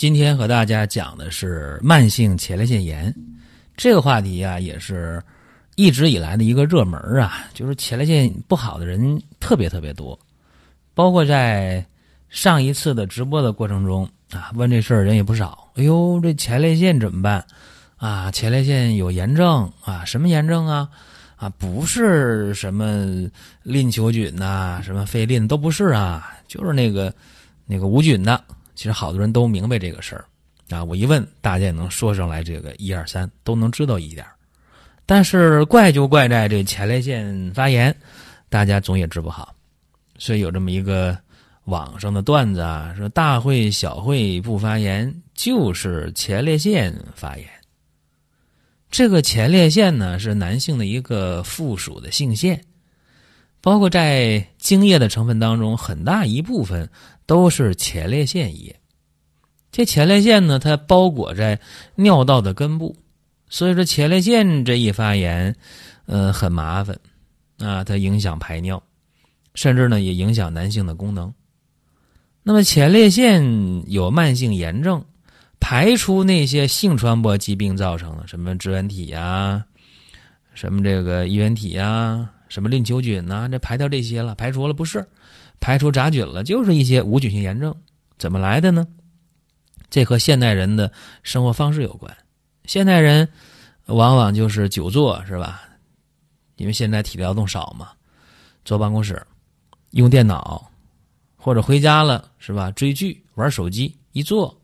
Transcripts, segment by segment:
今天和大家讲的是慢性前列腺炎，这个话题啊，也是一直以来的一个热门啊。就是前列腺不好的人特别特别多，包括在上一次的直播的过程中啊，问这事儿人也不少。哎呦，这前列腺怎么办啊？前列腺有炎症啊？什么炎症啊？啊，不是什么淋球菌呐，什么肺淋都不是啊，就是那个那个无菌的。其实好多人都明白这个事儿，啊，我一问大家也能说上来这个一二三，都能知道一点但是怪就怪在这前列腺发炎，大家总也治不好，所以有这么一个网上的段子啊，说大会小会不发炎，就是前列腺发炎。这个前列腺呢是男性的一个附属的性腺，包括在精液的成分当中，很大一部分。都是前列腺液，这前列腺呢，它包裹在尿道的根部，所以说前列腺这一发炎，呃，很麻烦啊，它影响排尿，甚至呢也影响男性的功能。那么前列腺有慢性炎症，排出那些性传播疾病造成的什么支原体呀，什么这个衣原体呀，什么淋球菌呐，这排掉这些了，排除了不是。排除杂菌了，就是一些无菌性炎症，怎么来的呢？这和现代人的生活方式有关。现代人往往就是久坐，是吧？因为现在体力劳动少嘛，坐办公室，用电脑，或者回家了，是吧？追剧、玩手机，一坐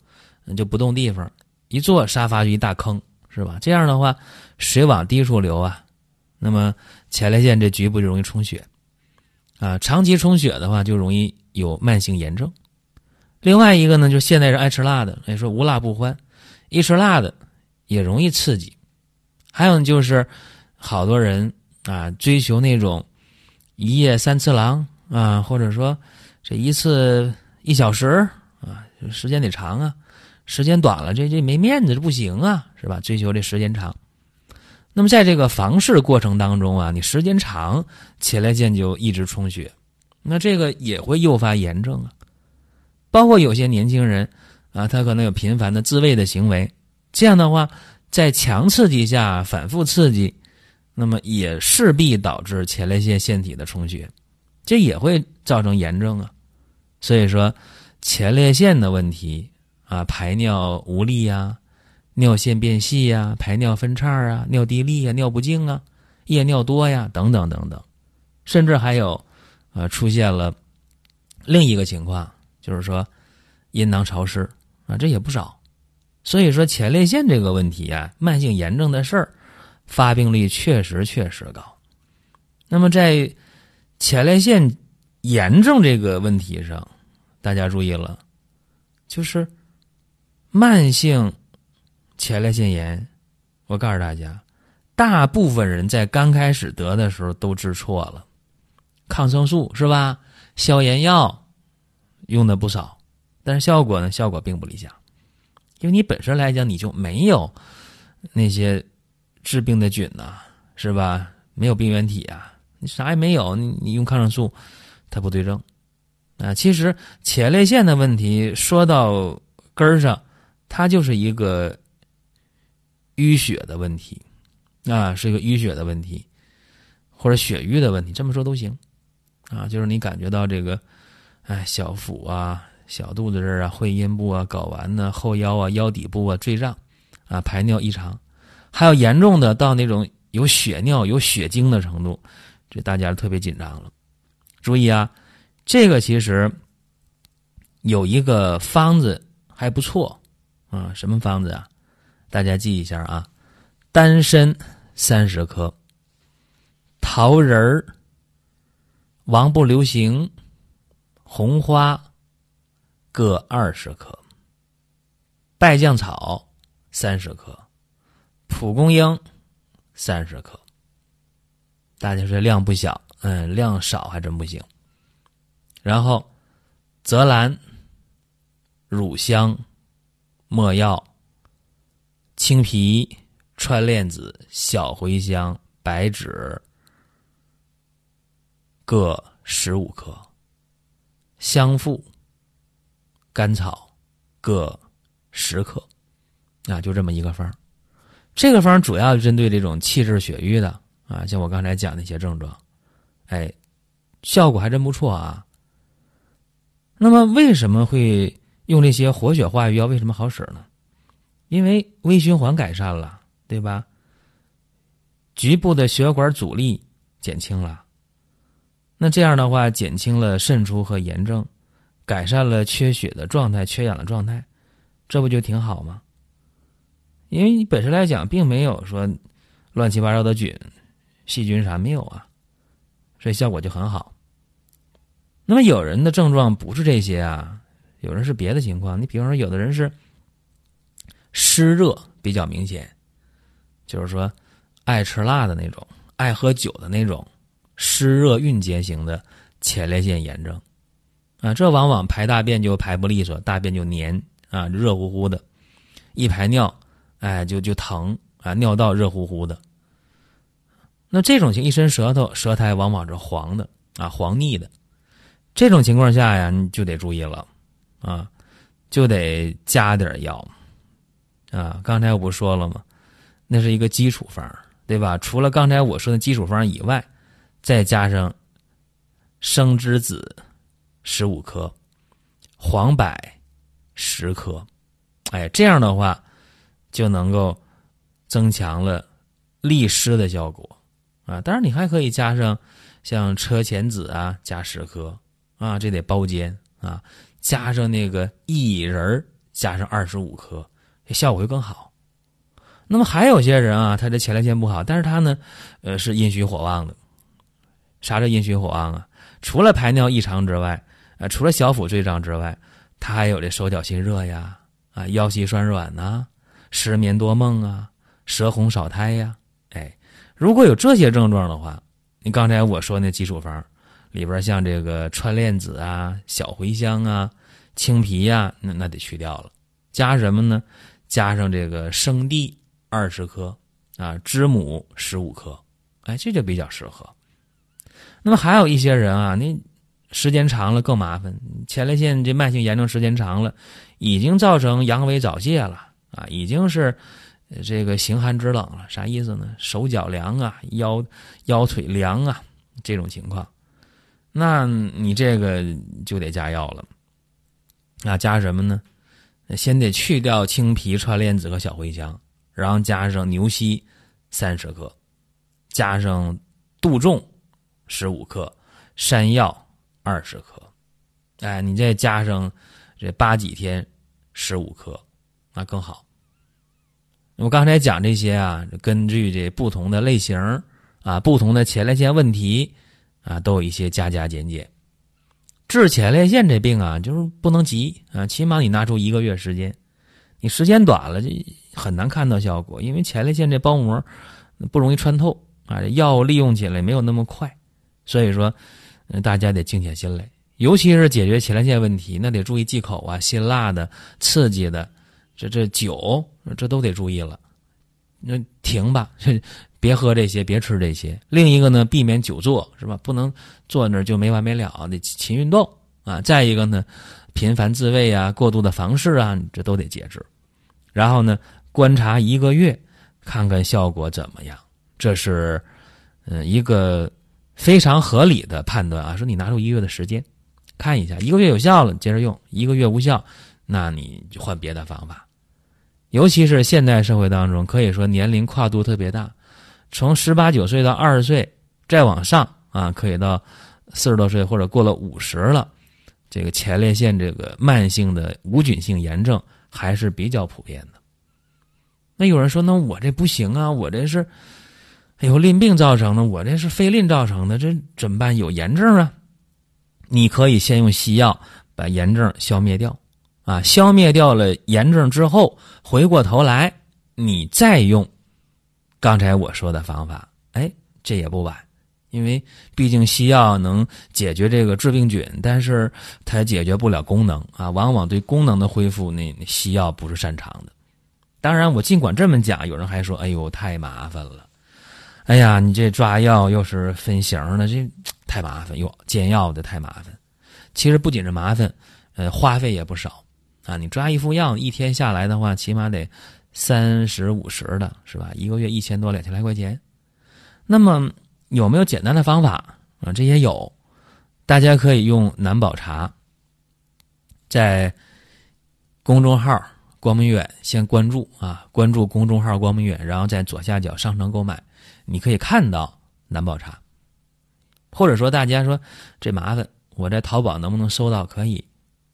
就不动地方，一坐沙发就一大坑，是吧？这样的话，水往低处流啊，那么前列腺这局部就容易充血。啊，长期充血的话，就容易有慢性炎症。另外一个呢，就现代人爱吃辣的，也说无辣不欢，一吃辣的也容易刺激。还有就是好多人啊，追求那种一夜三次郎啊，或者说这一次一小时啊，时间得长啊，时间短了这这没面子，这不行啊，是吧？追求这时间长。那么在这个房事过程当中啊，你时间长，前列腺就一直充血，那这个也会诱发炎症啊。包括有些年轻人啊，他可能有频繁的自慰的行为，这样的话，在强刺激下反复刺激，那么也势必导致前列腺腺体的充血，这也会造成炎症啊。所以说，前列腺的问题啊，排尿无力呀。尿线变细呀，排尿分叉啊，尿滴沥呀，尿不净啊，夜尿多呀，等等等等，甚至还有，呃，出现了另一个情况，就是说阴囊潮湿啊，这也不少。所以说前列腺这个问题啊，慢性炎症的事儿，发病率确实确实高。那么在前列腺炎症这个问题上，大家注意了，就是慢性。前列腺炎，我告诉大家，大部分人在刚开始得的时候都治错了，抗生素是吧？消炎药用的不少，但是效果呢？效果并不理想，因为你本身来讲你就没有那些治病的菌呐，是吧？没有病原体啊，你啥也没有，你你用抗生素它不对症啊。其实前列腺的问题说到根儿上，它就是一个。淤血的问题，啊，是一个淤血的问题，或者血瘀的问题，这么说都行，啊，就是你感觉到这个，哎，小腹啊、小肚子这儿啊、会阴部啊、睾丸呢、后腰啊、腰底部啊坠胀，啊，排尿异常，还有严重的到那种有血尿、有血精的程度，这大家特别紧张了。注意啊，这个其实有一个方子还不错，啊，什么方子啊？大家记一下啊，丹参三十克，桃仁儿、王不留行、红花、各二十克；败酱草。三十克；蒲公英。三十克。大家说量不小，嗯，量少还真不行。然后，泽兰、乳香、没药、青皮、川链子、小茴香、白芷各十五克，香附、甘草各十克，啊，就这么一个方这个方主要针对这种气滞血瘀的。啊，像我刚才讲那些症状，哎，效果还真不错啊。那么为什么会用这些活血化瘀药？为什么好使呢？因为微循环改善了，对吧？局部的血管阻力减轻了，那这样的话，减轻了渗出和炎症，改善了缺血的状态、缺氧的状态，这不就挺好吗？因为你本身来讲，并没有说乱七八糟的菌。细菌啥没有啊，所以效果就很好。那么有人的症状不是这些啊，有人是别的情况。你比方说，有的人是湿热比较明显，就是说爱吃辣的那种，爱喝酒的那种湿热蕴结型的前列腺炎症啊，这往往排大便就排不利索，大便就黏啊，热乎乎的，一排尿哎就就疼啊，尿道热乎乎的。那这种情一伸舌头，舌苔往往是黄的啊，黄腻的。这种情况下呀，你就得注意了啊，就得加点药啊。刚才我不说了吗？那是一个基础方，对吧？除了刚才我说的基础方以外，再加上生栀子十五克、黄柏十克，哎，这样的话就能够增强了利湿的效果。啊，当然你还可以加上像车前子啊，加十克啊，这得包煎啊，加上那个薏仁加上二十五克，效果会更好。那么还有些人啊，他的前列腺不好，但是他呢，呃，是阴虚火旺的。啥叫阴虚火旺啊？除了排尿异常之外，呃，除了小腹坠胀之外，他还有这手脚心热呀，啊，腰膝酸软呐，失眠多梦啊，舌红少苔呀，哎。如果有这些症状的话，你刚才我说那基础方里边像这个川链子啊、小茴香啊、青皮呀，那那得去掉了，加什么呢？加上这个生地二十克啊，知母十五克，哎，这就比较适合。那么还有一些人啊，那时间长了更麻烦，前列腺这慢性炎症时间长了，已经造成阳痿早泄了啊，已经是。这个形寒肢冷了，啥意思呢？手脚凉啊，腰腰腿凉啊，这种情况，那你这个就得加药了。那加什么呢？先得去掉青皮、川链子和小茴香，然后加上牛膝三十克，加上杜仲十五克，山药二十克。哎，你再加上这八几天十五克，那更好。我刚才讲这些啊，根据这不同的类型啊，不同的前列腺问题啊，都有一些加加减减。治前列腺这病啊，就是不能急啊，起码你拿出一个月时间。你时间短了，就很难看到效果，因为前列腺这包膜不容易穿透啊，药物利用起来没有那么快。所以说，大家得静下心来，尤其是解决前列腺问题，那得注意忌口啊，辛辣的、刺激的。这这酒，这都得注意了。那停吧，别喝这些，别吃这些。另一个呢，避免久坐，是吧？不能坐那儿就没完没了，得勤运动啊。再一个呢，频繁自慰啊，过度的房事啊，这都得节制。然后呢，观察一个月，看看效果怎么样。这是嗯一个非常合理的判断啊。说你拿出一个月的时间看一下，一个月有效了，接着用；一个月无效，那你就换别的方法。尤其是现代社会当中，可以说年龄跨度特别大，从十八九岁到二十岁，再往上啊，可以到四十多岁或者过了五十了，这个前列腺这个慢性的无菌性炎症还是比较普遍的。那有人说，那我这不行啊，我这是，哎呦，淋病造成的，我这是肺淋造成的，这怎么办？有炎症啊？你可以先用西药把炎症消灭掉啊，消灭掉了炎症之后，回过头来你再用刚才我说的方法，哎，这也不晚。因为毕竟西药能解决这个致病菌，但是它解决不了功能啊。往往对功能的恢复，那西药不是擅长的。当然，我尽管这么讲，有人还说：“哎呦，太麻烦了！哎呀，你这抓药又是分型的，这太麻烦又，煎药的太麻烦。”其实不仅是麻烦，呃，花费也不少啊。你抓一副药，一天下来的话，起码得三十五十的，是吧？一个月一千多，两千来块钱。那么。有没有简单的方法啊？这也有，大家可以用南宝茶，在公众号“光明远”先关注啊，关注公众号“光明远”，然后在左下角商城购买，你可以看到南宝茶。或者说，大家说这麻烦，我在淘宝能不能搜到？可以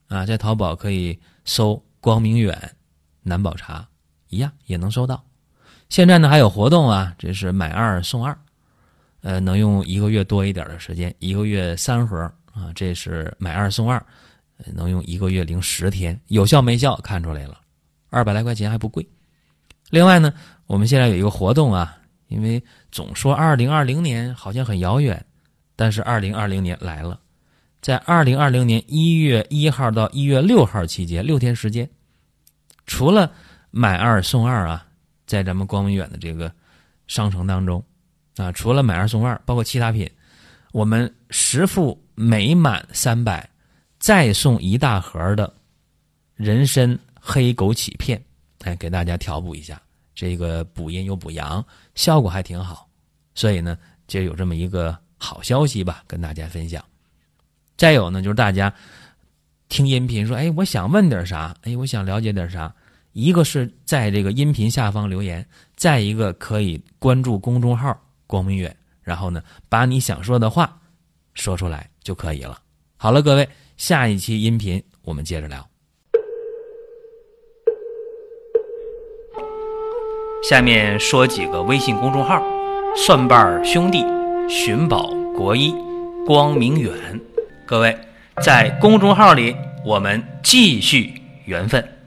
啊，在淘宝可以搜“光明远南宝茶”，一样也能搜到。现在呢还有活动啊，这是买二送二。呃，能用一个月多一点的时间，一个月三盒啊，这是买二送二，能用一个月零十天，有效没效看出来了，二百来块钱还不贵。另外呢，我们现在有一个活动啊，因为总说二零二零年好像很遥远，但是二零二零年来了，在二零二零年一月一号到一月六号期间六天时间，除了买二送二啊，在咱们光明远的这个商城当中。啊，除了买二送二，包括其他品，我们十副每满三百，再送一大盒的人参黑枸杞片，哎，给大家调补一下，这个补阴又补阳，效果还挺好。所以呢，就有这么一个好消息吧，跟大家分享。再有呢，就是大家听音频说，哎，我想问点啥？哎，我想了解点啥？一个是在这个音频下方留言，再一个可以关注公众号。光明远，然后呢，把你想说的话说出来就可以了。好了，各位，下一期音频我们接着聊。下面说几个微信公众号：蒜瓣兄弟、寻宝国医、光明远。各位在公众号里，我们继续缘分。